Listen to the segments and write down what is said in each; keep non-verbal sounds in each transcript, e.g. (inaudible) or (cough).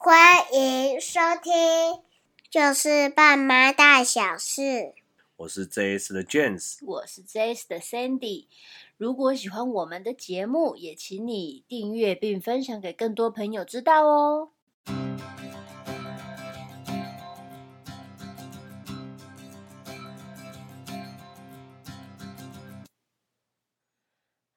欢迎收听，就是爸妈大小事。我是 JS 的 James，我是 JS 的 Sandy。如果喜欢我们的节目，也请你订阅并分享给更多朋友知道哦。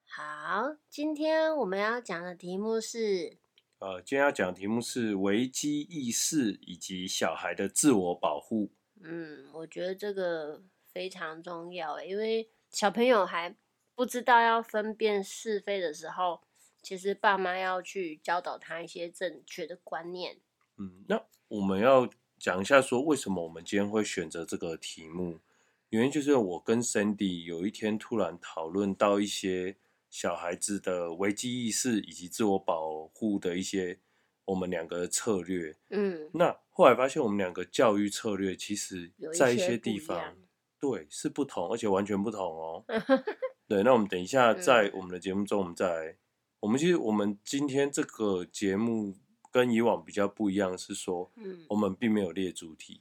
好，今天我们要讲的题目是。呃，今天要讲的题目是危机意识以及小孩的自我保护。嗯，我觉得这个非常重要，因为小朋友还不知道要分辨是非的时候，其实爸妈要去教导他一些正确的观念。嗯，那我们要讲一下说，为什么我们今天会选择这个题目？原因就是我跟 Sandy 有一天突然讨论到一些。小孩子的危机意识以及自我保护的一些我们两个的策略，嗯，那后来发现我们两个教育策略其实在一些地方，对，是不同，而且完全不同哦。(laughs) 对，那我们等一下在我们的节目中，我们再来，嗯，我们其实我们今天这个节目跟以往比较不一样，是说，嗯，我们并没有列主题，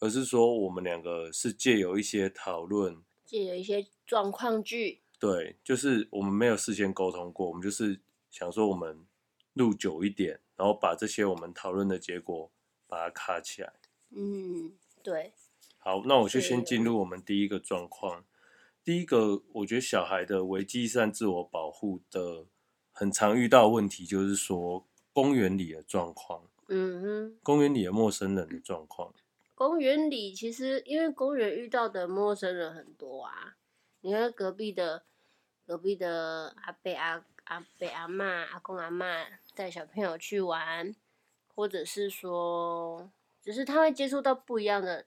而是说我们两个是借由一些讨论，借由一些状况剧。对，就是我们没有事先沟通过，我们就是想说我们录久一点，然后把这些我们讨论的结果把它卡起来。嗯，对。好，那我就先进入我们第一个状况。第一个，我觉得小孩的危机上自我保护的很常遇到的问题，就是说公园里的状况。嗯哼。公园里的陌生人的状况。(clears throat) 公园里其实因为公园遇到的陌生人很多啊，你看隔壁的。隔壁的阿伯阿阿伯阿妈阿公阿妈带小朋友去玩，或者是说，只是他会接触到不一样的，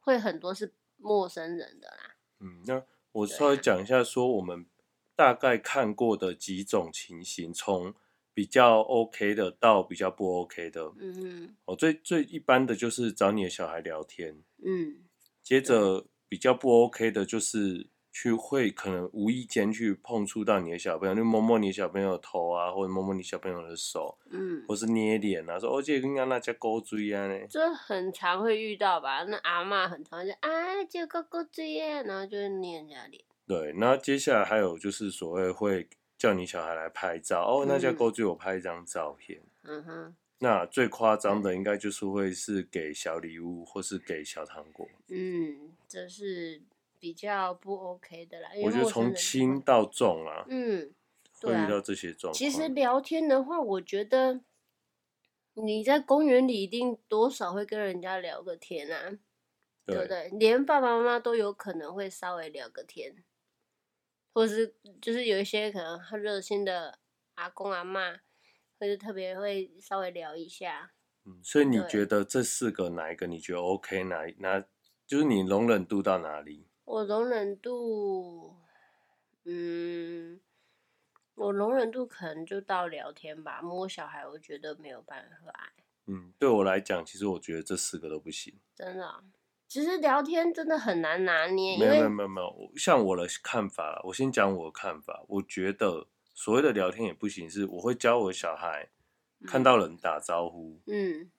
会很多是陌生人的啦。嗯，那我稍微讲一下，说我们大概看过的几种情形，从比较 OK 的到比较不 OK 的。嗯嗯。哦，最最一般的就是找你的小孩聊天。嗯。接着比较不 OK 的就是。去会可能无意间去碰触到你的小朋友，就摸摸你小朋友的头啊，或者摸摸你小朋友的手，嗯，或是捏脸啊，说哦，这个跟那叫狗追啊呢，这很常会遇到吧？那阿妈很常就啊，这个狗追啊，然后就捏人家脸。对，然后接下来还有就是所谓会叫你小孩来拍照，哦，那叫狗追，我拍一张照片。嗯哼。那最夸张的应该就是会是给小礼物，或是给小糖果。嗯，这是。比较不 OK 的啦，我觉得从轻到重啊，嗯，会遇到这些状况。其实聊天的话，我觉得你在公园里一定多少会跟人家聊个天啊，对，对不对？连爸爸妈妈都有可能会稍微聊个天，或是就是有一些可能很热心的阿公阿妈，或者特别会稍微聊一下。嗯，所以你觉得这四个哪一个你觉得 OK？哪哪就是你容忍度到哪里？我容忍度，嗯，我容忍度可能就到聊天吧。摸小孩，我觉得没有办法。嗯，对我来讲，其实我觉得这四个都不行。真的哦？其实聊天真的很难拿捏。没有没有没有没有，像我的看法，我先讲我的看法。我觉得所谓的聊天也不行，是我会教我的小孩看到人打招呼，嗯，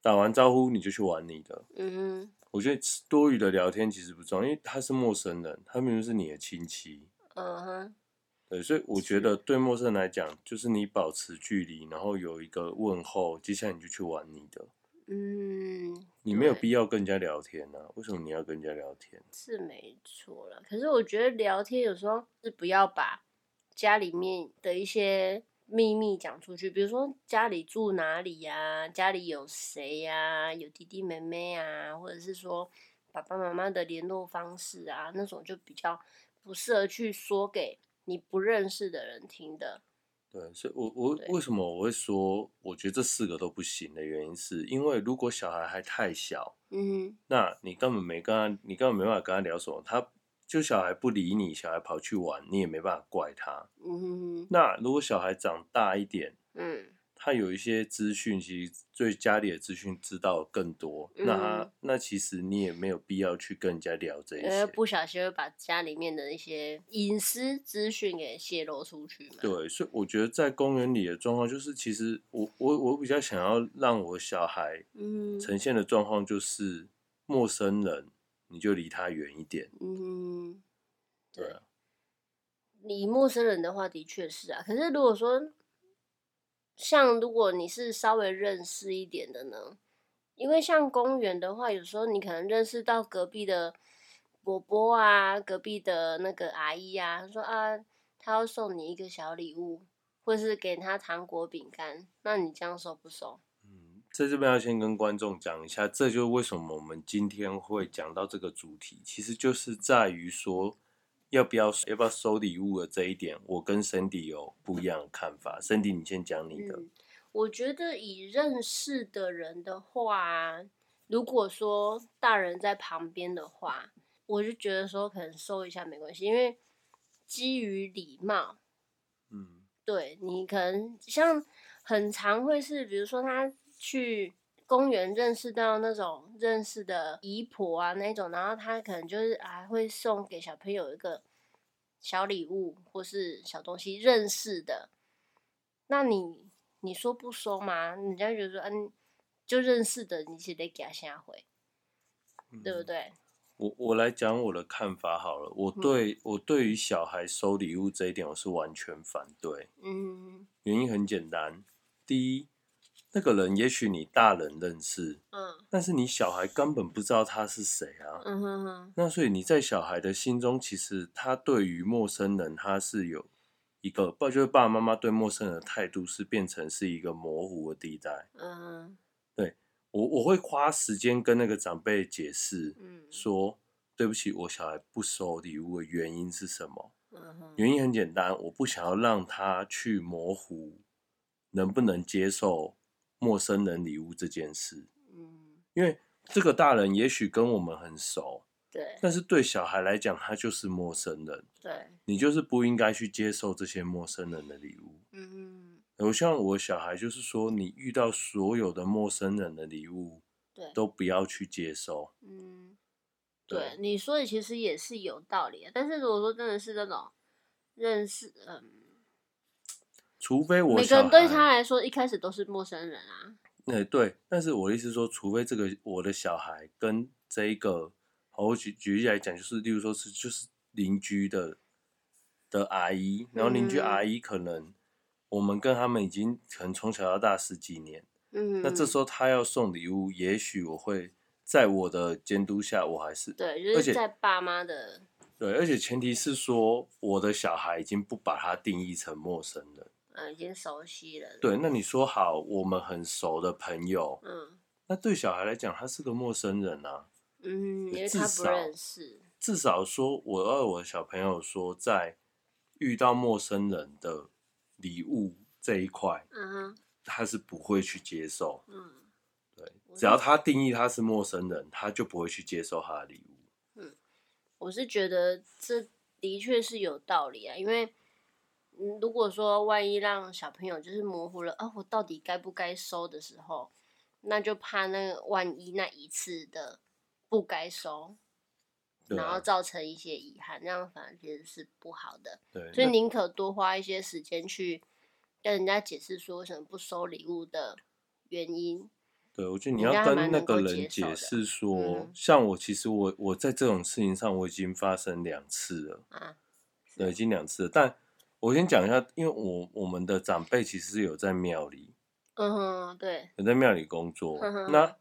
打完招呼你就去玩你的，嗯哼。我觉得多余的聊天其实不重要，因为他是陌生人，他明明是你的亲戚。嗯哼。对，所以我觉得对陌生人来讲，就是你保持距离，然后有一个问候，接下来你就去玩你的。嗯。你没有必要跟人家聊天啊，为什么你要跟人家聊天？是没错了，可是我觉得聊天有时候是不要把家里面的一些。秘密讲出去，比如说家里住哪里呀、啊，家里有谁呀、啊，有弟弟妹妹啊，或者是说爸爸妈妈的联络方式啊，那种就比较不适合去说给你不认识的人听的。对，所以我我为什么我会说，我觉得这四个都不行的原因，是因为如果小孩还太小，嗯，那你根本没跟他，你根本没办法跟他聊什么，他。就小孩不理你，小孩跑去玩，你也没办法怪他。嗯哼哼。那如果小孩长大一点，嗯，他有一些资讯，其实对家里的资讯知道更多，嗯、那他那其实你也没有必要去跟人家聊这些，因为不小心会把家里面的一些隐私资讯给泄露出去嘛。对，所以我觉得在公园里的状况，就是其实我我我比较想要让我小孩嗯呈现的状况，就是陌生人你就离他远一点。嗯，对啊。离陌生人的话，的确是啊。可是如果说，像如果你是稍微认识一点的呢，因为像公园的话，有时候你可能认识到隔壁的伯伯啊，隔壁的那个阿姨啊，说啊，他要送你一个小礼物，或是给他糖果饼干，那你这样收不收？嗯，在这边要先跟观众讲一下，这就是为什么我们今天会讲到这个主题，其实就是在于说。要不要要不要收礼物的这一点，我跟 Cindy 有不一样的看法。Cindy，你先讲你的。嗯，我觉得以认识的人的话，如果说大人在旁边的话，我就觉得说可能收一下没关系，因为基于礼貌。嗯，对，你可能像很常会是，比如说他去。公园认识到那种认识的姨婆啊，那种，然后他可能就是还会送给小朋友一个小礼物或是小东西，认识的。那你你说不收吗？人家觉得说，嗯，就认识的，你是得给他下回，嗯、对不对？我我来讲我的看法好了。我对、嗯、我对于小孩收礼物这一点，我是完全反对。嗯，原因很简单，第一。那个人也许你大人认识，嗯，但是你小孩根本不知道他是谁啊，嗯哼哼。那所以你在小孩的心中，其实他对于陌生人，他是有一个，不就是爸爸妈妈对陌生人的态度是变成是一个模糊的地带，嗯哼。对我我会花时间跟那个长辈解释，嗯，说对不起，我小孩不收礼物的原因是什么？原因很简单，我不想要让他去模糊能不能接受。陌生人礼物这件事，嗯，因为这个大人也许跟我们很熟，对，但是对小孩来讲，他就是陌生人，对，你就是不应该去接受这些陌生人的礼物，嗯，我希望我小孩就是说，你遇到所有的陌生人的礼物，对，都不要去接受，嗯，对，对。你说的其实也是有道理，但是如果说真的是那种认识，嗯。除非我每个人对他来说一开始都是陌生人啊。欸、对，但是我的意思是说，除非这个我的小孩跟这一个，好，我举举例来讲，就是例如说是就是邻居的的阿姨，然后邻居阿姨可能我们跟他们已经可能从小到大十几年，嗯，那这时候他要送礼物，也许我会在我的监督下，我还是对，就是在爸妈的对，而且前提是说我的小孩已经不把他定义成陌生人。嗯，已经熟悉了。对，那你说好，我们很熟的朋友，嗯，那对小孩来讲，他是个陌生人啊。嗯，因为他不认识。至少说，我要我的小朋友说，在遇到陌生人的礼物这一块，嗯哼，他是不会去接受。嗯，对，只要他定义他是陌生人，他就不会去接受他的礼物。嗯，我是觉得这的确是有道理啊，因为。如果说万一让小朋友就是模糊了，啊，我到底该不该收的时候，那就怕那个万一那一次的不该收，啊，然后造成一些遗憾，这样反而其实是不好的。对，所以宁可多花一些时间去跟人家解释说为什么不收礼物的原因。对，我觉得你要跟那个人解释说，嗯，像我其实我我在这种事情上我已经发生两次了啊，对，已经两次了，但。我先讲一下，因为我我们的长辈其实是有在庙里，嗯哼，对，有在庙里工作。嗯、那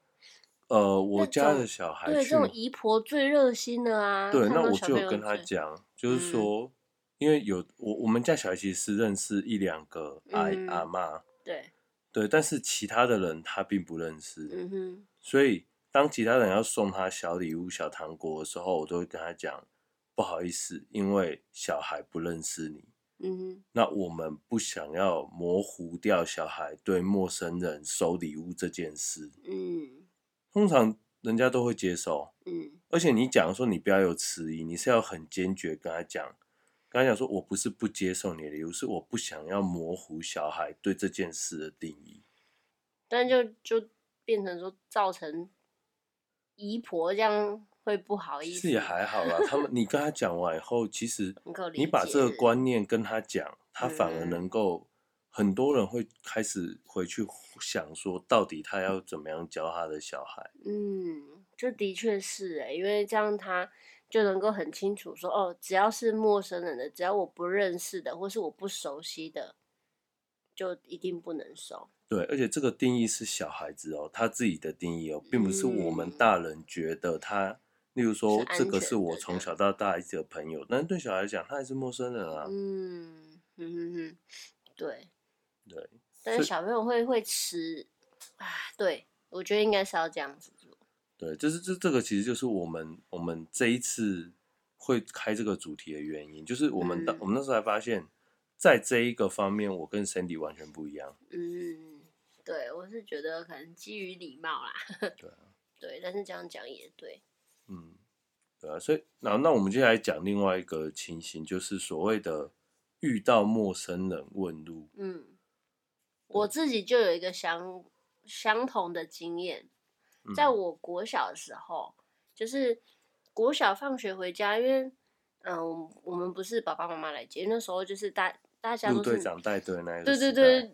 呃，我家的小孩对这种姨婆最热心的啊。对，那我就有跟他讲，就是说，嗯、因为有我我们家小孩其实是认识一两个阿、嗯、阿妈，对对，但是其他的人他并不认识。嗯哼，所以当其他人要送他小礼物、小糖果的时候，我都会跟他讲，不好意思，因为小孩不认识你。嗯，那我们不想要模糊掉小孩对陌生人收礼物这件事。嗯，通常人家都会接受。嗯，而且你讲说你不要有迟疑，你是要很坚决跟他讲，跟他讲说，我不是不接受你的礼物，是我不想要模糊小孩对这件事的定义。但就就变成说，造成姨婆这样会不好意思。是也还好啦，他们你跟他讲完以后，其实你把这个观念跟他讲，他反而能够。很多人会开始回去想说，到底他要怎么样教他的小孩？嗯，这的确是哎，因为这样他就能够很清楚说，哦，只要是陌生人的，只要我不认识的，或是我不熟悉的，就一定不能收。对，而且这个定义是小孩子哦，他自己的定义哦，并不是我们大人觉得他。嗯、例如说，这个是我从小到大一起的朋友，但是对小孩来讲，他还是陌生人啊。嗯嗯嗯嗯，对。对，但是小朋友会会吃啊，对，我觉得应该是要这样子做。对，就是这这个其实就是我们我们这一次会开这个主题的原因，就是我们、嗯、我们那时候才发现，在这一个方面，我跟 Sandy 完全不一样。嗯，对，我是觉得可能基于礼貌啦。对啊，(laughs) 对，但是这样讲也对。嗯，对啊，所以那那我们接下来讲另外一个情形，就是所谓的遇到陌生人问路。嗯。我自己就有一个相相同的经验，在我国小的时候，嗯、就是国小放学回家，因为嗯、呃，我们不是爸爸妈妈来接，那时候就是大大家都是队长带队那一个，对对对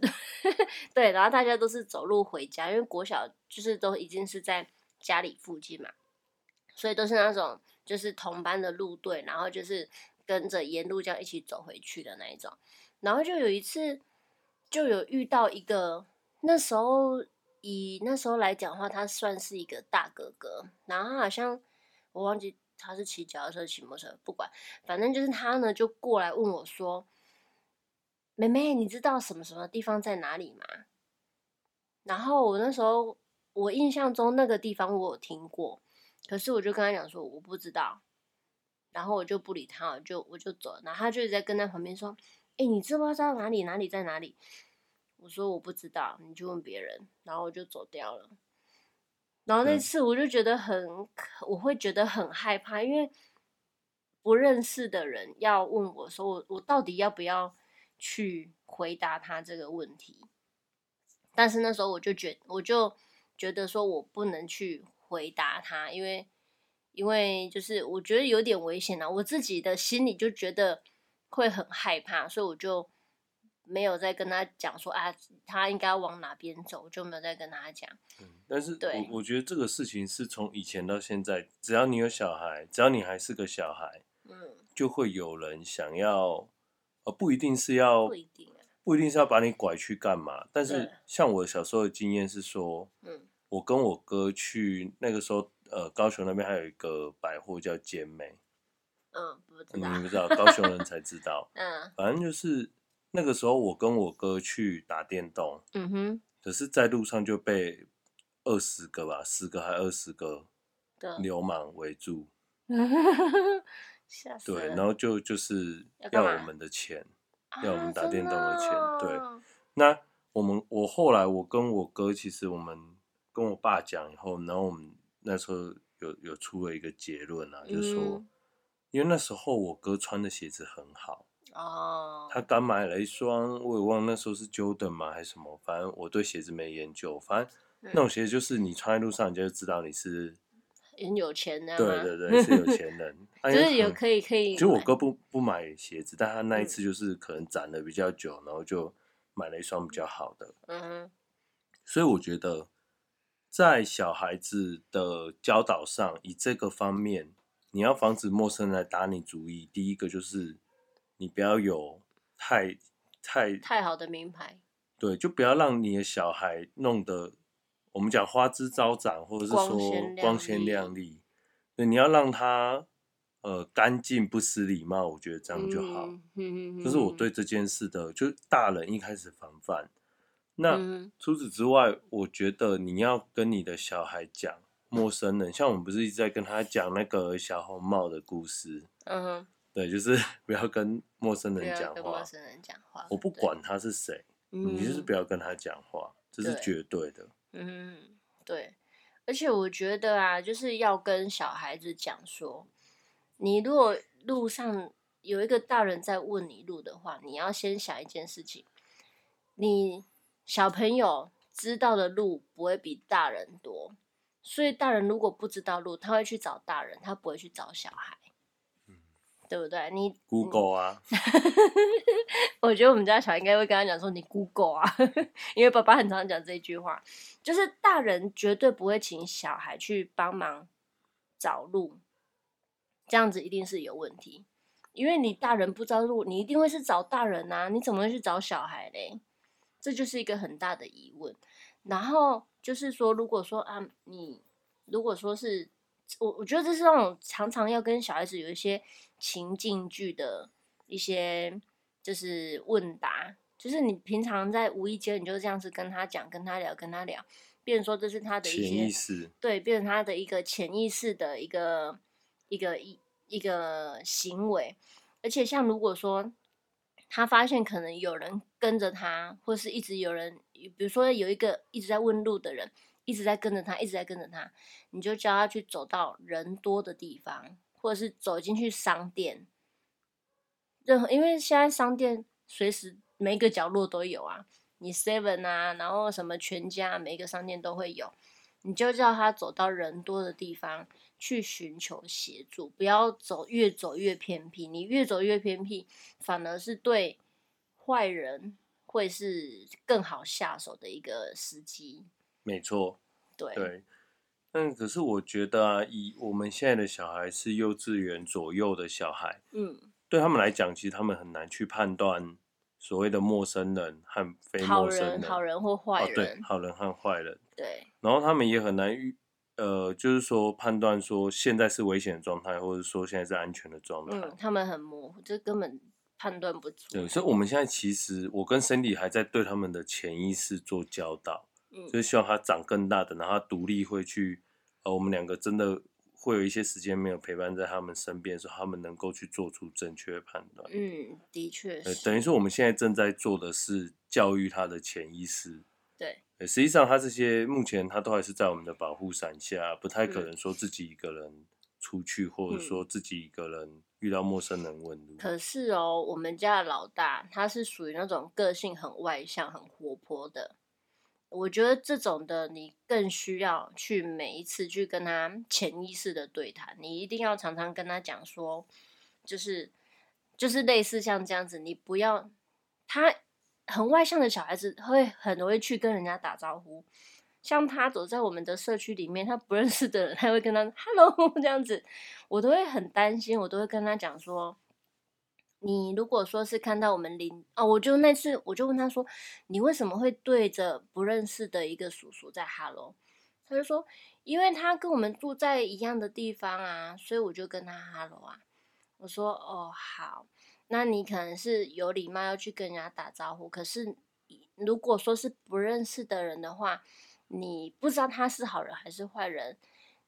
(laughs) 对，然后大家都是走路回家，因为国小就是都已经是在家里附近嘛，所以都是那种就是同班的路队，然后就是跟着沿路这样一起走回去的那一种，然后就有一次。就有遇到一个，那时候以那时候来讲的话，他算是一个大哥哥，然后他好像我忘记他是骑脚踏车、骑摩托车，不管，反正就是他呢就过来问我说：“妹妹，你知道什么什么地方在哪里吗？”然后我那时候我印象中那个地方我有听过，可是我就跟他讲说我不知道，然后我就不理他，我就我就走了，然后他就在跟他旁边说。哎、欸，你知不知道哪里哪里在哪里？我说我不知道，你就问别人，然后我就走掉了。然后那次我就觉得很，嗯、我会觉得很害怕，因为不认识的人要问我说我我到底要不要去回答他这个问题？但是那时候我就觉我就觉得说我不能去回答他，因为因为就是我觉得有点危险啊，我自己的心里就觉得。会很害怕，所以我就没有再跟他讲说啊，他应该往哪边走，我就没有再跟他讲。嗯，但是我我觉得这个事情是从以前到现在，只要你有小孩，只要你还是个小孩，嗯，就会有人想要，呃，不一定是要，不一定，不一定是要把你拐去干嘛。但是像我小时候的经验是说，嗯，我跟我哥去那个时候，呃，高雄那边还有一个百货叫尖美。嗯，不知道，你不知道，(laughs) 高雄人才知道。(laughs) 嗯，反正就是那个时候，我跟我哥去打电动。嗯哼。可是，在路上就被二十个吧，十个还二十个流氓围住。(laughs) 吓死！对，然后就就是要我们的钱，要，要我们打电动的钱。啊、对。那我们，我后来，我跟我哥，其实我们跟我爸讲以后，然后我们那时候有有出了一个结论啊，就是说。嗯因为那时候我哥穿的鞋子很好哦，他刚买了一双，我也忘了那时候是 Jordan 吗还是什么，反正我对鞋子没研究。反正那种鞋子就是你穿在路上，你就知道你是很有钱的。对对对，是有钱人，(laughs) 就是有可以可以。其实我哥不不买鞋子，但他那一次就是可能攒的比较久，然后就买了一双比较好的。嗯哼，所以我觉得在小孩子的教导上，以这个方面。你要防止陌生人来打你主意，第一个就是你不要有太太太好的名牌，对，就不要让你的小孩弄得我们讲花枝招展，或者是说光鲜亮丽。对，你要让他呃干净不失礼貌，我觉得这样就好。嗯，这是我对这件事的，就大人一开始防范。那、嗯、除此之外，我觉得你要跟你的小孩讲。陌生人，像我们不是一直在跟他讲那个小红帽的故事？嗯哼，对，就是 (laughs) 不要跟陌生人讲话。陌生人讲话，我不管他是谁，你就是不要跟他讲话，这是绝对的。嗯，对。而且我觉得啊，就是要跟小孩子讲说，你如果路上有一个大人在问你路的话，你要先想一件事情，你小朋友知道的路不会比大人多，所以大人如果不知道路，他会去找大人，他不会去找小孩。对不对？你 Google 啊，(laughs) 我觉得我们家小孩应该会跟他讲说：“你 Google 啊。(laughs) ”因为爸爸很常讲这句话，就是大人绝对不会请小孩去帮忙找路，这样子一定是有问题。因为你大人不知道路，你一定会是找大人啊，你怎么会去找小孩嘞？这就是一个很大的疑问。然后就是说，如果说啊，你如果说是。我我觉得这是那种常常要跟小孩子有一些情境剧的一些就是问答，就是你平常在无意间你就这样子跟他讲、跟他聊、跟他聊，变成说这是他的一些潜意识，对，变成他的一个潜意识的一个一个一一个行为。而且像如果说他发现可能有人跟着他，或是一直有人，比如说有一个一直在问路的人。一直在跟着他，一直在跟着他，你就叫他去走到人多的地方，或者是走进去商店。任何，因为现在商店随时每一个角落都有啊，你 Seven 啊，然后什么全家，每一个商店都会有。你就叫他走到人多的地方去寻求协助，不要走越走越偏僻。你越走越偏僻，反而是对坏人会是更好下手的一个时机。没错，对。对，但可是我觉得啊，以我们现在的小孩是幼稚园左右的小孩，嗯，对他们来讲，其实他们很难去判断所谓的陌生人和非陌生人，好人，好人或坏人，哦，对，好人和坏人，对，然后他们也很难预，呃，就是说判断说现在是危险的状态，或者说现在是安全的状态，嗯，他们很模糊，这根本判断不出。对，所以我们现在其实，我跟 Cindy 还在对他们的潜意识做教导。嗯就是希望他长更大的，然后他独立会去，呃，我们两个真的会有一些时间没有陪伴在他们身边的时候，他们能够去做出正确的判断。嗯，的确是。等于说我们现在正在做的是教育他的潜意识。对。实际上他这些目前他都还是在我们的保护伞下，不太可能说自己一个人出去，嗯、或者说自己一个人遇到陌生人问路。可是哦，我们家的老大他是属于那种个性很外向、很活泼的。我觉得这种的，你更需要去每一次去跟他潜意识的对谈，你一定要常常跟他讲说，就是就是类似像这样子，你不要他很外向的小孩子会很容易去跟人家打招呼，像他走在我们的社区里面，他不认识的人，他会跟他 “hello” (laughs) 这样子，我都会很担心，我都会跟他讲说。你如果说是看到我们邻哦，我就那次我就问他说，你为什么会对着不认识的一个叔叔在哈喽？他就说，因为他跟我们住在一样的地方啊，所以我就跟他哈喽啊。我说哦好，那你可能是有礼貌要去跟人家打招呼，可是如果说是不认识的人的话，你不知道他是好人还是坏人，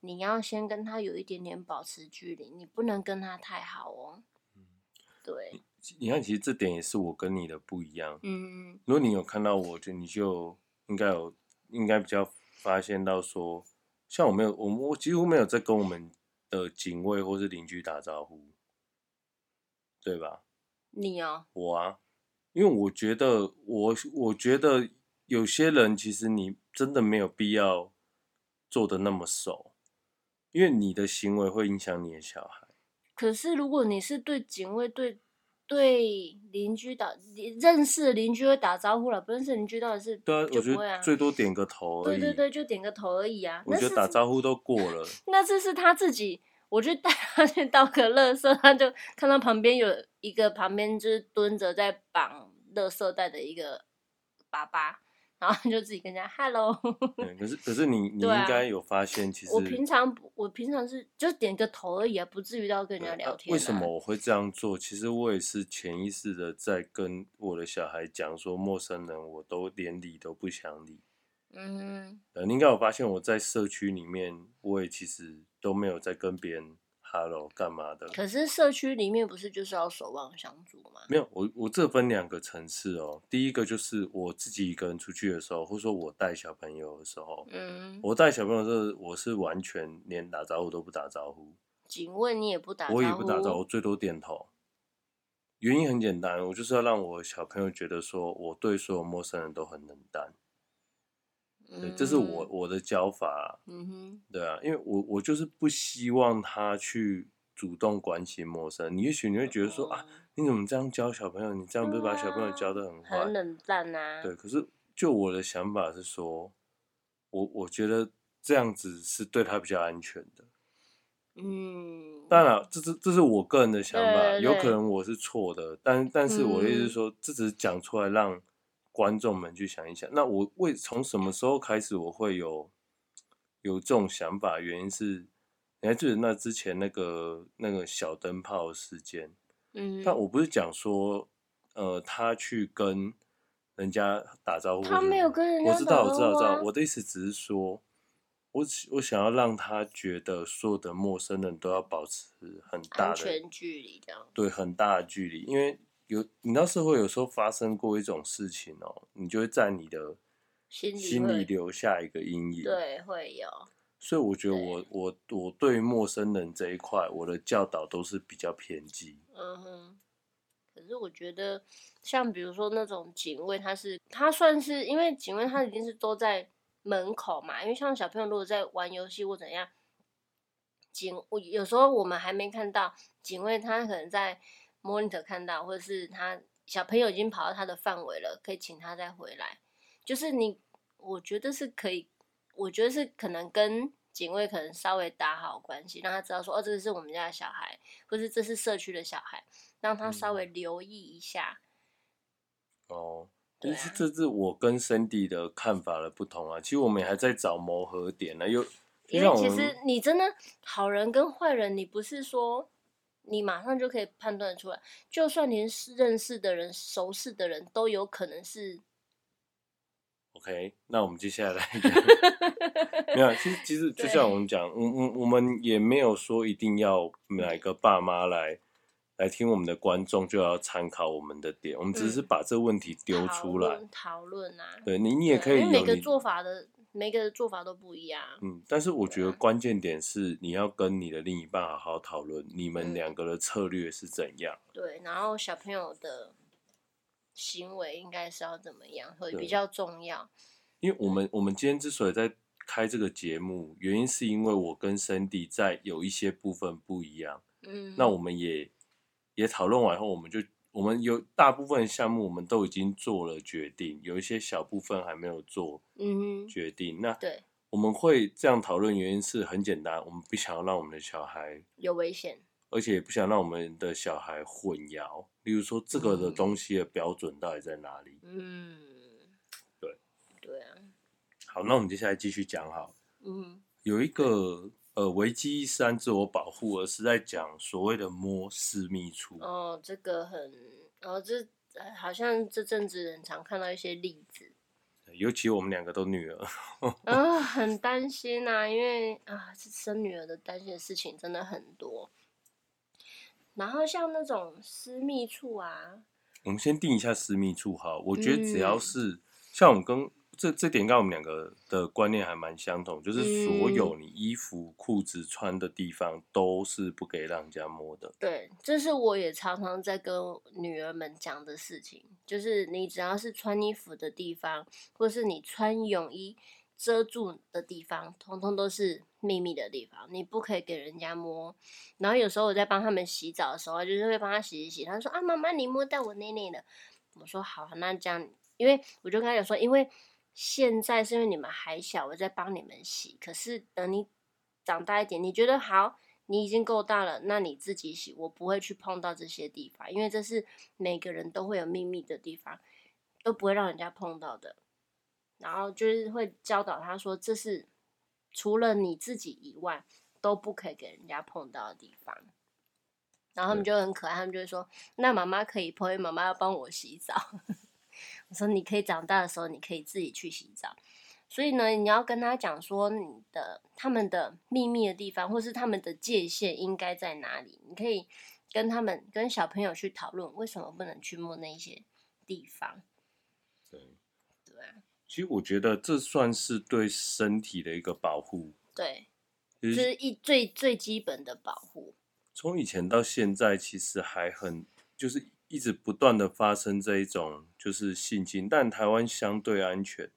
你要先跟他有一点点保持距离，你不能跟他太好哦。对，你看，其实这点也是我跟你的不一样。嗯，如果你有看到我，就你就应该有，应该比较发现到说，像我没有，我我几乎没有在跟我们的警卫或是邻居打招呼，对吧？你哦，我啊，因为我觉得我我觉得有些人其实你真的没有必要做的那么熟，因为你的行为会影响你的小孩。可是，如果你是对警卫、对对邻居打认识的邻居会打招呼了，不认识邻居到底是对啊，我觉得最多点个头而已。对对对，就点个头而已啊。我觉得打招呼都过了。(laughs) 那这是他自己，我就带他去倒个垃圾，他就看到旁边有一个旁边就是蹲着在绑垃圾袋的一个爸爸。然后就自己跟人家 hello。(laughs) 对，可是可是你你应该有发现，其实我平常我平常是就点个头而已啊，不至于到跟人家聊天啊。为什么我会这样做？其实我也是潜意识的在跟我的小孩讲说，陌生人我都连理都不想理。嗯，你应该有发现我在社区里面，我也其实都没有在跟别人。Hello，干嘛的？可是社区里面不是就是要守望相助吗？没有，我我这分两个层次哦。第一个就是我自己一个人出去的时候，或者说我带小朋友的时候，嗯，我带小朋友的时候，我是完全连打招呼都不打招呼。警问你也不打招呼？我也不打招呼，最多点头。原因很简单，我就是要让我小朋友觉得说，我对所有陌生人都很冷淡。对，这是我我的教法。嗯哼，对啊，因为我我就是不希望他去主动关心陌生。你也许你会觉得说、嗯、啊，你怎么这样教小朋友？你这样不是把小朋友教的很坏、很冷淡啊？对，可是就我的想法是说，我我觉得这样子是对他比较安全的。嗯，当然，这是这是我个人的想法，有可能我是错的，但但是我的意思是说，嗯、这只是讲出来让观众们去想一想。那我为从什么时候开始我会有有这种想法？原因是，你还记得那之前那个那个小灯泡事件？嗯，但我不是讲说，呃，他去跟人家打招呼，他没有跟人家打招呼，我知道，我知道，我知道。我的意思只是说。我我想要让他觉得所有的陌生人都要保持很大的全距离，这样对，很大的距离，因为有你知道社会有时候发生过一种事情哦，你就会在你的心里留下一个阴影，对，会有。所以我觉得我我我对陌生人这一块，我的教导都是比较偏激。嗯哼。可是我觉得，像比如说那种警卫，他是他算是因为警卫，他已经是都在。门口嘛，因为像小朋友如果在玩游戏或怎样，警我有时候我们还没看到警卫，他可能在 monitor 看到，或者是他小朋友已经跑到他的范围了，可以请他再回来。就是你，我觉得是可以，我觉得是可能跟警卫可能稍微打好关系，让他知道说哦，这个是我们家的小孩，或是这是社区的小孩，让他稍微留意一下。嗯、哦。其实这是我跟 Cindy 的看法的不同啊。其实我们还在找磨合点呢。又因为其实你真的好人跟坏人，你不是说你马上就可以判断出来。就算连认识的人、熟识的人都有可能是。OK，那我们接下来 (laughs) 没有。其实其实就像我们讲，我我我们也没有说一定要哪个爸妈来。来听我们的观众就要参考我们的点，我们只是把这个问题丢出来讨论、嗯、啊。对你，你也可以有每个做法的每个做法都不一样。嗯，但是我觉得关键点是你要跟你的另一半好好讨论，你们两个的策略是怎样。对，然后小朋友的行为应该是要怎么样，会比较重要。因为我们我们今天之所以在开这个节目，原因是因为我跟 Cindy 在有一些部分不一样。嗯，那我们也。也讨论完后，我们就我们有大部分项目我们都已经做了决定，有一些小部分还没有做决定。嗯、那对，我们会这样讨论，原因是很简单，我们不想要让我们的小孩有危险，而且也不想让我们的小孩混淆。例如说，这个的东西的标准到底在哪里？嗯，对，对啊。好，那我们接下来继续讲好。嗯，有一个。呃，危机三自我保护，而是在讲所谓的摸私密处。哦，这个很，哦，这好像这阵子很常看到一些例子。尤其我们两个都女儿，(laughs) 啊、哦，很担心呐、啊，因为啊，生女儿的担心的事情真的很多。然后像那种私密处啊，我们先定一下私密处哈。我觉得只要是、嗯、像我们跟。这这点跟我们两个的观念还蛮相同，就是所有你衣服、裤子穿的地方都是不给让人家摸的。对，这是我也常常在跟女儿们讲的事情，就是你只要是穿衣服的地方，或是你穿泳衣遮住的地方，通通都是秘密的地方，你不可以给人家摸。然后有时候我在帮他们洗澡的时候，就是会帮他洗一洗，他说啊，妈妈你摸到我内内了。我说好，那这样，因为我就跟他讲说，因为。现在是因为你们还小，我在帮你们洗。可是等你长大一点，你觉得好，你已经够大了，那你自己洗，我不会去碰到这些地方，因为这是每个人都会有秘密的地方，都不会让人家碰到的。然后就是会教导他说，这是除了你自己以外都不可以给人家碰到的地方。然后他们就很可爱，他们就会说：“那妈妈可以碰，因为妈妈要帮我洗澡。”我说你可以长大的时候，你可以自己去洗澡。所以呢，你要跟他讲说你的他们的秘密的地方，或是他们的界限应该在哪里。你可以跟他们跟小朋友去讨论，为什么不能去摸那些地方。对，对啊。其实我觉得这算是对身体的一个保护。对，就是一最最基本的保护。从以前到现在，其实还很就是。一直不断的发生这一种就是性侵，但台湾相对安全，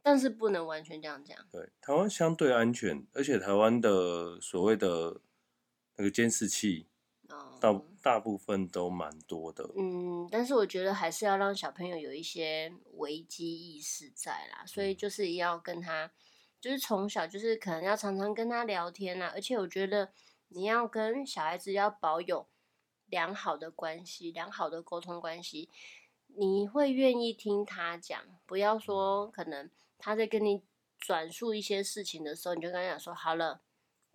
但是不能完全这样讲。对，台湾相对安全，而且台湾的所谓的那个监视器，哦，大大部分都蛮多的。嗯，但是我觉得还是要让小朋友有一些危机意识在啦，所以就是要跟他，就是从小就是可能要常常跟他聊天啦，而且我觉得。你要跟小孩子要保有良好的关系，良好的沟通关系。你会愿意听他讲，不要说可能他在跟你转述一些事情的时候，你就跟他讲说好了，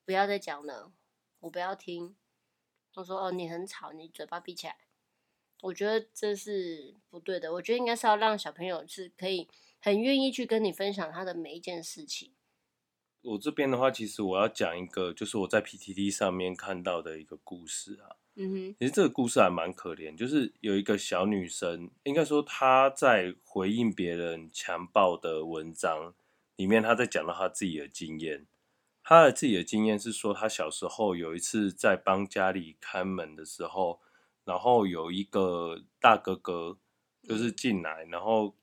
不要再讲了，我不要听。他说哦，你很吵，你嘴巴闭起来。我觉得这是不对的。我觉得应该是要让小朋友是可以很愿意去跟你分享他的每一件事情。我这边的话，其实我要讲一个，就是我在 PTT 上面看到的一个故事啊。嗯哼，其实这个故事还蛮可怜，就是有一个小女生，应该说她在回应别人强暴的文章里面，她在讲到她自己的经验。她的自己的经验是说，她小时候有一次在帮家里看门的时候，然后有一个大哥哥就是进来，然后。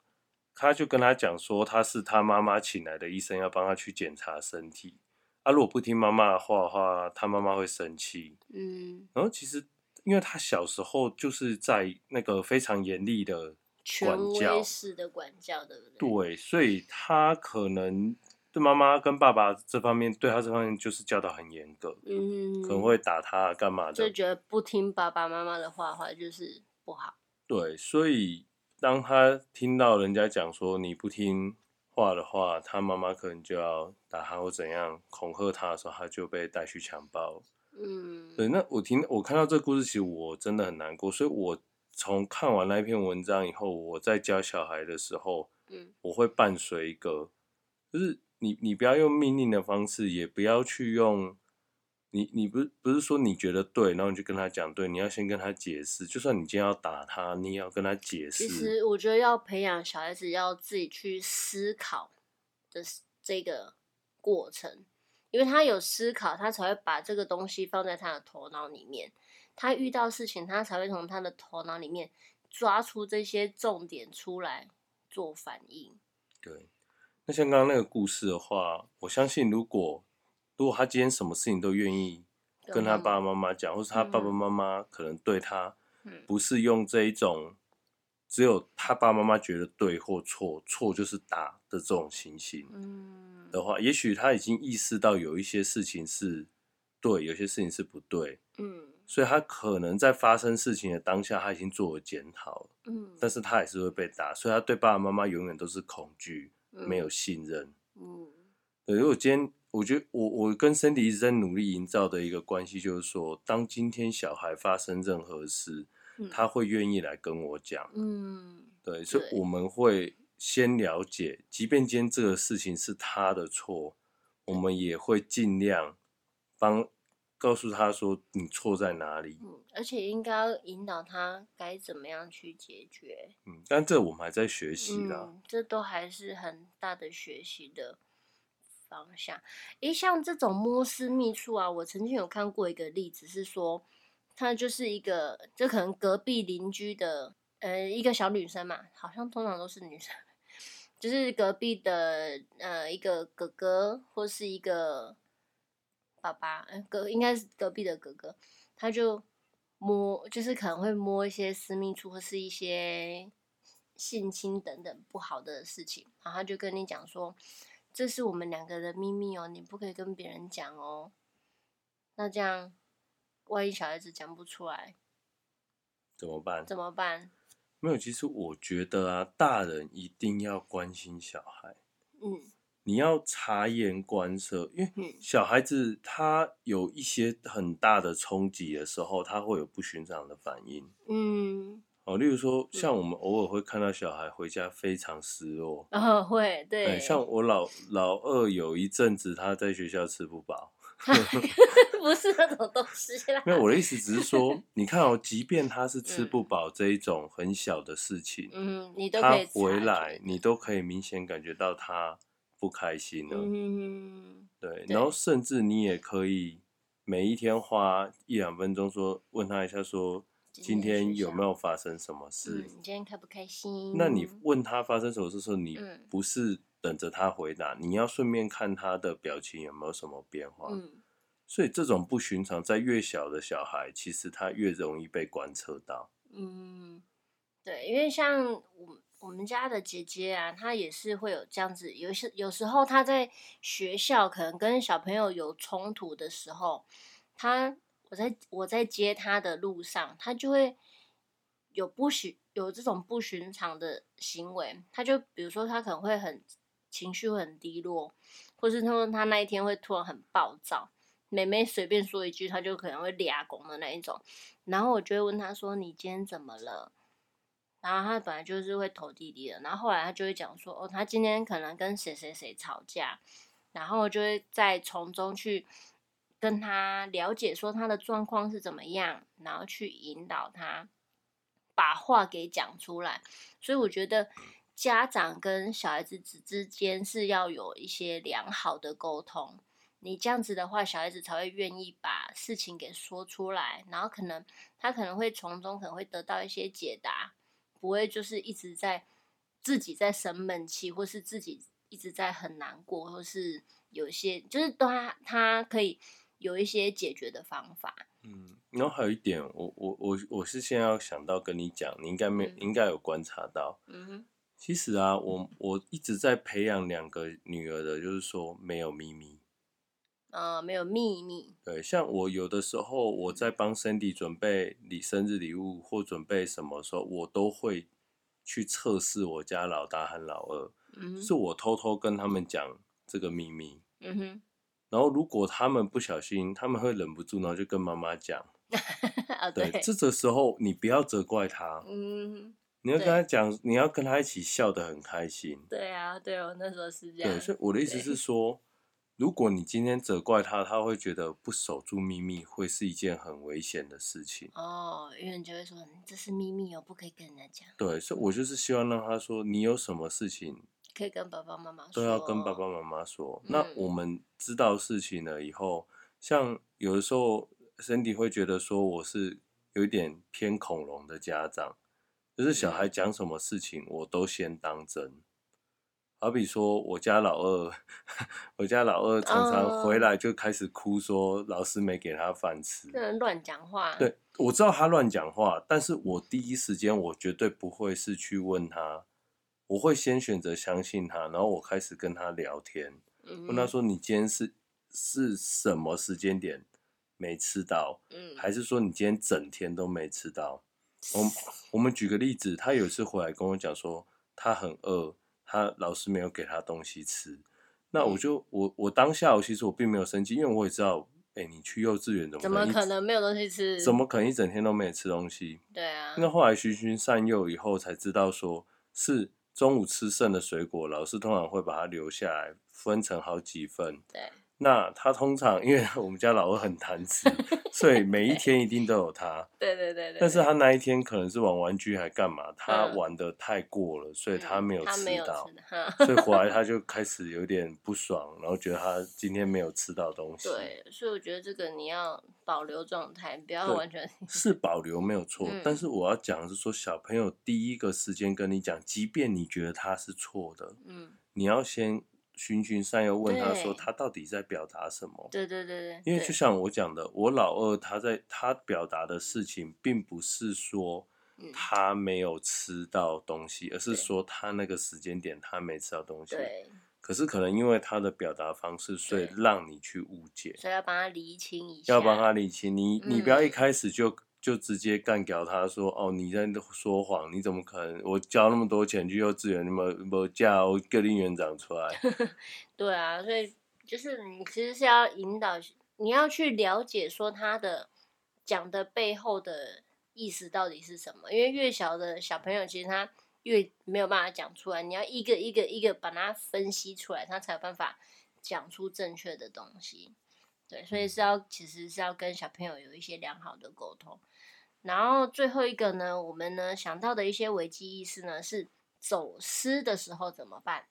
他就跟他讲说，他是他妈妈请来的医生，要帮他去检查身体。啊，如果不听妈妈的话的话，他妈妈会生气。嗯，然后其实，因为他小时候就是在那个非常严厉的管教，式的管教，对不对？对，所以他可能对妈妈跟爸爸这方面，对他这方面就是教导很严格。嗯，可能会打他干嘛的，就觉得不听爸爸妈妈的话的话就是不好。对，所以。当他听到人家讲说你不听话的话，他妈妈可能就要打他或怎样恐吓他的时候，他就被带去强暴。嗯，对。那我听我看到这个故事，其实我真的很难过。所以我从看完那篇文章以后，我在教小孩的时候，嗯，我会伴随一个，就是你你不要用命令的方式，也不要去用。你你不是不是说你觉得对，然后你就跟他讲对，你要先跟他解释。就算你今天要打他，你也要跟他解释。其实我觉得要培养小孩子要自己去思考的这个过程，因为他有思考，他才会把这个东西放在他的头脑里面。他遇到事情，他才会从他的头脑里面抓出这些重点出来做反应。对，那像刚刚那个故事的话，我相信如果。如果他今天什么事情都愿意跟他爸爸妈妈讲，或是他爸爸妈妈可能对他不是用这一种只有他爸爸妈妈觉得对或错，错就是打的这种情形的话，也许他已经意识到有一些事情是对，有些事情是不对，所以他可能在发生事情的当下，他已经做了检讨，但是他还是会被打，所以他对爸爸妈妈永远都是恐惧，没有信任，对，如果今天。我觉得我我跟 Cindy 一直在努力营造的一个关系，就是说，当今天小孩发生任何事，嗯、他会愿意来跟我讲。嗯，对，所以我们会先了解，即便今天这个事情是他的错，我们也会尽量帮告诉他说你错在哪里。嗯，而且应该要引导他该怎么样去解决。嗯，但这我们还在学习啦。嗯，这都还是很大的学习的。方向，诶，像这种摸私密处啊，我曾经有看过一个例子，是说，他就是一个，就可能隔壁邻居的，呃，一个小女生嘛，好像通常都是女生，(laughs) 就是隔壁的，呃，一个哥哥或是一个爸爸，呃，隔应该是隔壁的哥哥，他就摸，就是可能会摸一些私密处或是一些性侵等等不好的事情，然后他就跟你讲说。这是我们两个的秘密哦，你不可以跟别人讲哦。那这样，万一小孩子讲不出来，怎么办？怎么办？没有，其实我觉得啊，大人一定要关心小孩。嗯，你要察言观色，因为小孩子他有一些很大的冲击的时候，他会有不寻常的反应。嗯。哦，例如说，像我们偶尔会看到小孩回家非常失落，哦，会，对，欸，像我老老二有一阵子他在学校吃不饱，(laughs) 不是那种东西啦。没有，我的意思只是说，你看哦，即便他是吃不饱这一种很小的事情，嗯，你都可以他回来，你都可以明显感觉到他不开心了，嗯，对，然后甚至你也可以每一天花一两分钟说问他一下说。今天有没有发生什么事？嗯、你今天开不开心？那你问他发生什么事的时候，你不是等着他回答，嗯、你要顺便看他的表情有没有什么变化。嗯、所以这种不寻常，在越小的小孩，其实他越容易被观测到。嗯，对，因为像我我们家的姐姐啊，她也是会有这样子，有些有时候她在学校可能跟小朋友有冲突的时候，她。我在我在接他的路上，他就会有不寻有这种不寻常的行为。他就比如说，他可能会很情绪很低落，或是他说他那一天会突然很暴躁，妹妹随便说一句，他就可能会俩拱的那一种。然后我就会问他说：“你今天怎么了？”然后他本来就是会投弟弟的，然后后来他就会讲说：“哦，他今天可能跟谁谁谁吵架。”然后就会再从中去。跟他了解说他的状况是怎么样，然后去引导他把话给讲出来。所以我觉得家长跟小孩子之之间是要有一些良好的沟通。你这样子的话，小孩子才会愿意把事情给说出来，然后可能他可能会从中可能会得到一些解答，不会就是一直在自己在生闷气，或是自己一直在很难过，或是有些就是他他可以。有一些解决的方法。嗯，然后还有一点，我我我我是先要想到跟你讲，你应该没、嗯、应该有观察到。嗯哼，其实啊，我我一直在培养两个女儿的，就是说没有秘密。啊、呃，没有秘密。对，像我有的时候我在帮 Cindy 准备礼生日礼物或准备什么时候，我都会去测试我家老大和老二。是我偷偷跟他们讲这个秘密。嗯哼。然后，如果他们不小心，他们会忍不住，然后就跟妈妈讲。(laughs) 哦、对，对，这个时候你不要责怪他，嗯，你要跟他讲，你要跟他一起笑得很开心。对啊，对，我那时候是这样。对，所以我的意思是说，如果你今天责怪他，他会觉得不守住秘密会是一件很危险的事情。哦，因为你就会说这是秘密哦，不可以跟人家讲。对，所以我就是希望让他说，你有什么事情。可以跟爸爸妈妈说，都要跟爸爸妈妈说。嗯、那我们知道事情了以后，像有的时候，Cindy 会觉得说我是有一点偏恐龙的家长，就是小孩讲什么事情我都先当真。嗯、好比说我家老二，(laughs) 我家老二常常回来就开始哭，说老师没给他饭吃，乱讲话。对，我知道他乱讲话，但是我第一时间我绝对不会是去问他。我会先选择相信他，然后我开始跟他聊天，问他说：“你今天是是什么时间点没吃到？嗯、还是说你今天整天都没吃到？”我 (laughs) 我们举个例子，他有一次回来跟我讲说他很饿，他老师没有给他东西吃。那我就我我当下我其实我并没有生气，因为我也知道，哎、欸，你去幼稚园怎么怎么可能没有东西吃？怎么可能一整天都没有吃东西？对啊。那后来循循善诱以后才知道说是。中午吃剩的水果，老师通常会把它留下来，分成好几份。对。那他通常，因为我们家老二很 (laughs) 贪吃，(laughs) 所以每一天一定都有他。对对对对。但是他那一天可能是玩玩具还干嘛，他玩的太过了，所以他没有吃到。所以回来 (laughs) 他就开始有点不爽，然后觉得他今天没有吃到东西。对，所以我觉得这个你要保留状态，不要完全。是保留没有错，但是我要讲的是说，小朋友第一个时间跟你讲，即便你觉得他是错的，嗯，你要先。循循善诱问他说：“他到底在表达什么？”对对对对，因为就像我讲的，我老二他在他表达的事情，并不是说他没有吃到东西，而是说他那个时间点他没吃到东西。对。可是可能因为他的表达方式，所以让你去误解。所以要帮他厘清一下。要帮他厘清，你你不要一开始就。就直接干掉他说：“哦，你在说谎，你怎么可能？我交那么多钱去幼稚园，你们没叫我个林园长出来？” (laughs) 对啊，所以就是你其实是要引导，你要去了解说他的讲的背后的意思到底是什么。因为越小的小朋友，其实他越没有办法讲出来，你要一个一个一个把它分析出来，他才有办法讲出正确的东西。对，所以是要其实是要跟小朋友有一些良好的沟通。然后最后一个呢，我们呢想到的一些危机意识呢，是走失的时候怎么办？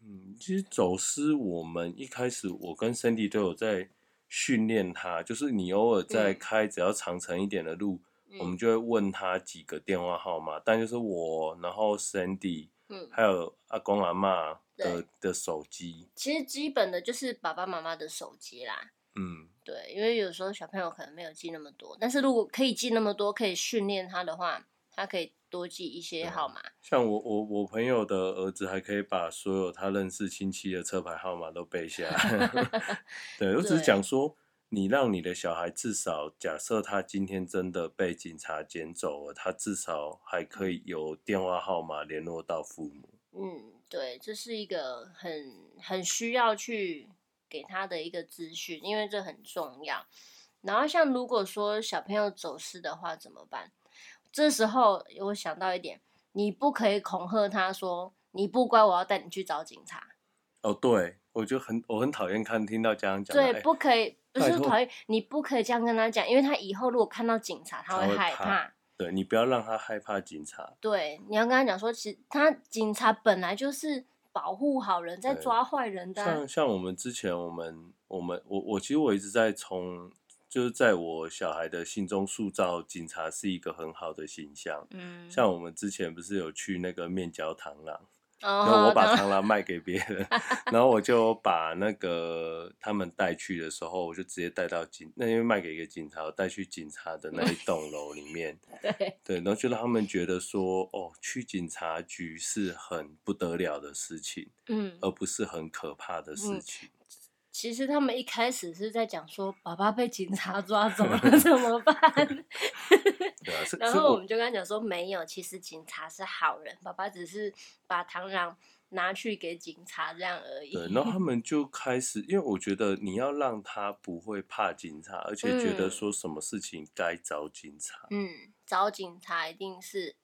嗯，其实走失，我们一开始我跟 Cindy 都有在训练他，就是你偶尔在开只要长程一点的路，嗯、我们就会问他几个电话号码，但就是我，然后 Cindy，嗯，还有阿公阿妈的的手机。其实基本的就是爸爸妈妈的手机啦。嗯，对，因为有时候小朋友可能没有记那么多，但是如果可以记那么多，可以训练他的话，他可以多记一些号码。像我我我朋友的儿子还可以把所有他认识亲戚的车牌号码都背下来。(laughs) 对，我只是讲说，你让你的小孩至少，假设他今天真的被警察捡走了，他至少还可以有电话号码联络到父母。嗯，对，这是一个很很需要去。给他的一个资讯，因为这很重要。然后像如果说小朋友走失的话怎么办？这时候我想到一点，你不可以恐吓他说，你不乖，我要带你去找警察。哦，对，我就很我很讨厌看听到家长讲，对，哎、不可以，不是讨厌，你不可以这样跟他讲，因为他以后如果看到警察，他会害怕。怕对，你不要让他害怕警察。对，你要跟他讲说，其实他警察本来就是。保护好人，在抓坏人的、啊。像像我们之前，我们我们我我其实我一直在从，就是在我小孩的心中塑造警察是一个很好的形象。嗯，像我们之前不是有去那个面交螳螂。然后我把螳螂卖给别人，(laughs) 然后我就把那个他们带去的时候，我就直接带到警，那因为卖给一个警察，带去警察的那一栋楼里面。(laughs) 对对，然后就让他们觉得说，哦，去警察局是很不得了的事情，嗯，而不是很可怕的事情。嗯其实他们一开始是在讲说，爸爸被警 (laughs) 察抓走了怎么办？(laughs) 然后我们就跟他讲说，没有，其实警察是好人，爸爸只是把螳螂拿去给警察这样而已。对，然后他们就开始，因为我觉得你要让他不会怕警察，而且觉得说什么事情该找警察。嗯，找警察一定是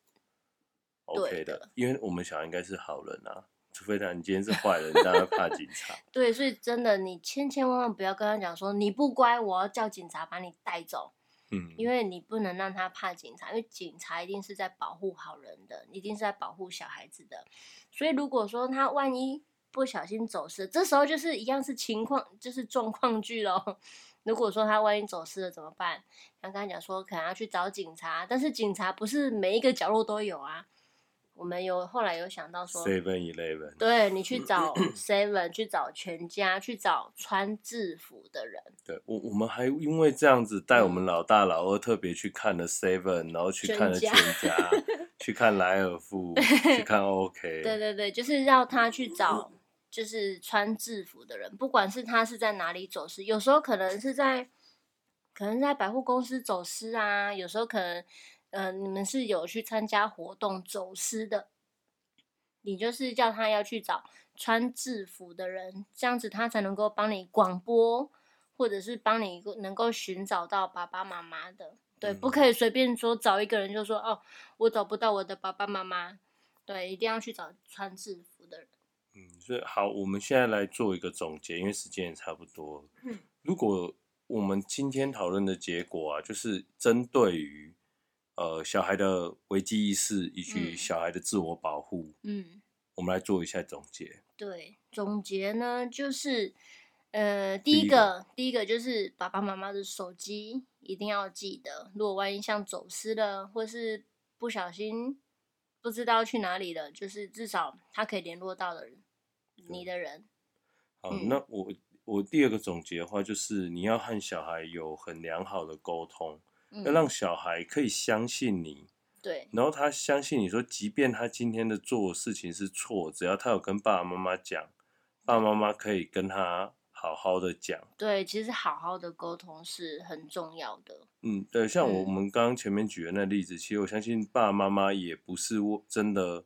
OK 的，因为我们小孩应该是好人啊。除非他你今天是坏人，当然怕警察。(laughs) 对，所以真的，你千千万万不要跟他讲说你不乖，我要叫警察把你带走。嗯，因为你不能让他怕警察，因为警察一定是在保护好人的，一定是在保护小孩子的。所以如果说他万一不小心走失，这时候就是一样是情况，就是状况剧咯。如果说他万一走失了怎么办？刚刚讲说可能要去找警察，但是警察不是每一个角落都有啊。我们有后来有想到说，Seven Eleven，对，你去找 Seven，去找全家，去找穿制服的人。对，我我们还因为这样子带我们老大老二特别去看了 Seven，然后去看了全家，(laughs) 去看莱尔富，(laughs) 去看 OK。对对对，就是让他去找，就是穿制服的人，不管是他是在哪里走失，有时候可能是在，可能在百货公司走失啊，有时候可能。呃，你们是有去参加活动走私的，你就是叫他要去找穿制服的人，这样子他才能够帮你广播，或者是帮你能够寻找到爸爸妈妈的。对，不可以随便说找一个人就说哦，我找不到我的爸爸妈妈。对，一定要去找穿制服的人。嗯，所以好，我们现在来做一个总结，因为时间也差不多。嗯，如果我们今天讨论的结果啊，就是针对于。呃，小孩的危机意识以及小孩的自我保护，嗯，我们来做一下总结。对，总结呢，就是呃，第一个，第一个，就是爸爸妈妈的手机一定要记得，如果万一像走失了，或是不小心不知道去哪里了，就是至少他可以联络到的人，你的人。好，嗯，那我我第二个总结的话，就是你要和小孩有很良好的沟通。要让小孩可以相信你，对，然后他相信你说，即便他今天的做的事情是错，只要他有跟爸爸妈妈讲，爸爸妈妈可以跟他好好的讲。对，其实好好的沟通是很重要的。嗯，对，像我们刚刚前面举的那例子，嗯、其实我相信爸爸妈妈也不是真的，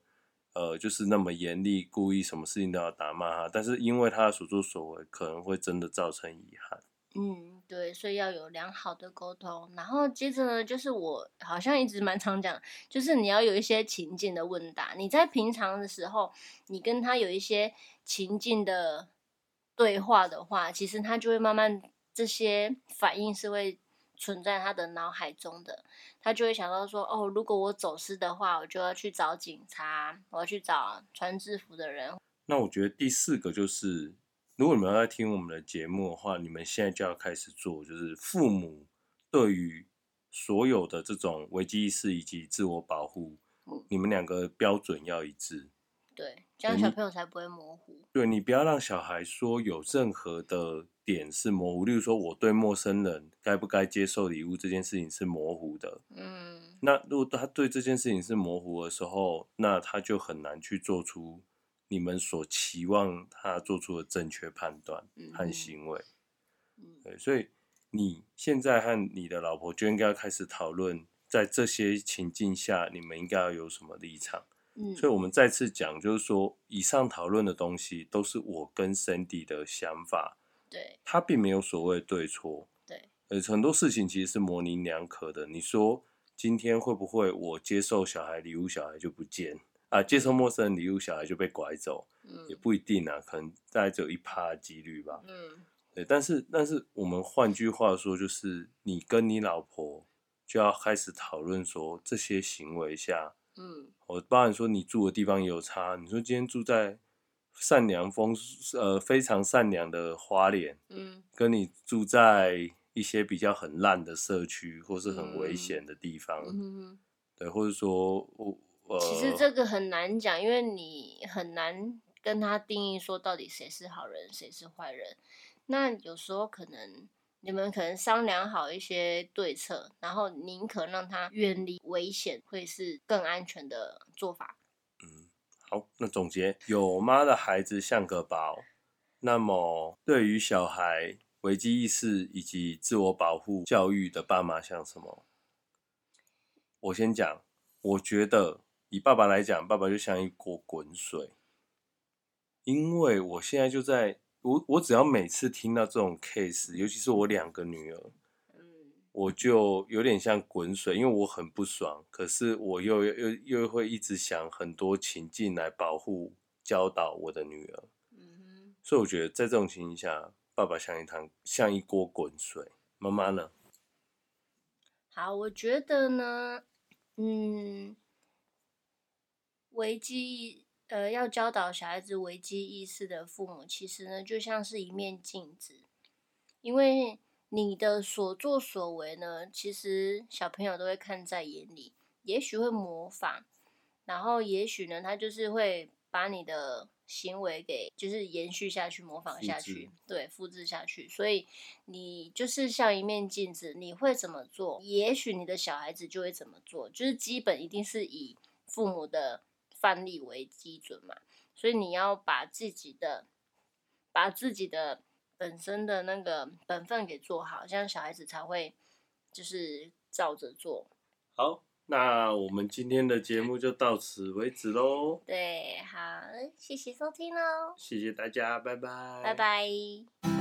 呃，就是那么严厉，故意什么事情都要打骂他，但是因为他的所作所为，可能会真的造成遗憾。嗯，对，所以要有良好的沟通，然后接着呢，就是我好像一直蛮常讲，就是你要有一些情境的问答。你在平常的时候，你跟他有一些情境的对话的话，其实他就会慢慢这些反应是会存在他的脑海中的，他就会想到说，哦，如果我走失的话，我就要去找警察，我要去找穿制服的人。那我觉得第四个就是。如果你们要在听我们的节目的话，你们现在就要开始做，就是父母对于所有的这种危机意识以及自我保护，嗯、你们两个标准要一致。对，这样小朋友才不会模糊。对，你不要让小孩说有任何的点是模糊，例如说我对陌生人该不该接受礼物这件事情是模糊的。嗯，那如果他对这件事情是模糊的时候，那他就很难去做出你们所期望他做出的正确判断和行为。嗯，对，所以你现在和你的老婆就应该要开始讨论，在这些情境下，你们应该要有什么立场。嗯，所以，我们再次讲，就是说，以上讨论的东西都是我跟 Sandy 的想法，对，他并没有所谓对错，对，呃，很多事情其实是模棱两可的。你说今天会不会我接受小孩礼物，小孩就不见啊？接受陌生人礼物，小孩就被拐走？嗯，也不一定啊，可能大概只有一趴的几率吧。嗯，对，但是，但是我们换句话说，就是你跟你老婆就要开始讨论说，这些行为下。嗯，我包含说你住的地方也有差。你说今天住在善良风呃非常善良的花莲，嗯，跟你住在一些比较很烂的社区或是很危险的地方，嗯，对，或者说我呃，其实这个很难讲，因为你很难跟他定义说到底谁是好人，谁是坏人。那有时候可能。你们可能商量好一些对策，然后宁可让他远离危险，会是更安全的做法。嗯，好，那总结，有妈的孩子像个宝。那么，对于小孩危机意识以及自我保护教育的爸妈像什么？我先讲，我觉得以爸爸来讲，爸爸就像一锅滚水，因为我现在就在。我我只要每次听到这种 case，尤其是我两个女儿，嗯，我就有点像滚水，因为我很不爽，可是我又又又会一直想很多情境来保护教导我的女儿，嗯哼，所以我觉得在这种情形下，爸爸像一汤像一锅滚水，妈妈呢？好，我觉得呢，嗯，危机。呃，要教导小孩子危机意识的父母，其实呢，就像是一面镜子，因为你的所作所为呢，其实小朋友都会看在眼里，也许会模仿，然后也许呢，他就是会把你的行为给就是延续下去，模仿下去，对，复制下去。所以你就是像一面镜子，你会怎么做，也许你的小孩子就会怎么做，就是基本一定是以父母的。范例为基准嘛，所以你要把自己的、把自己的本身的那个本分给做好，这样小孩子才会就是照着做。好，那我们今天的节目就到此为止喽。对，好，谢谢收听喽。谢谢大家，拜拜。拜拜。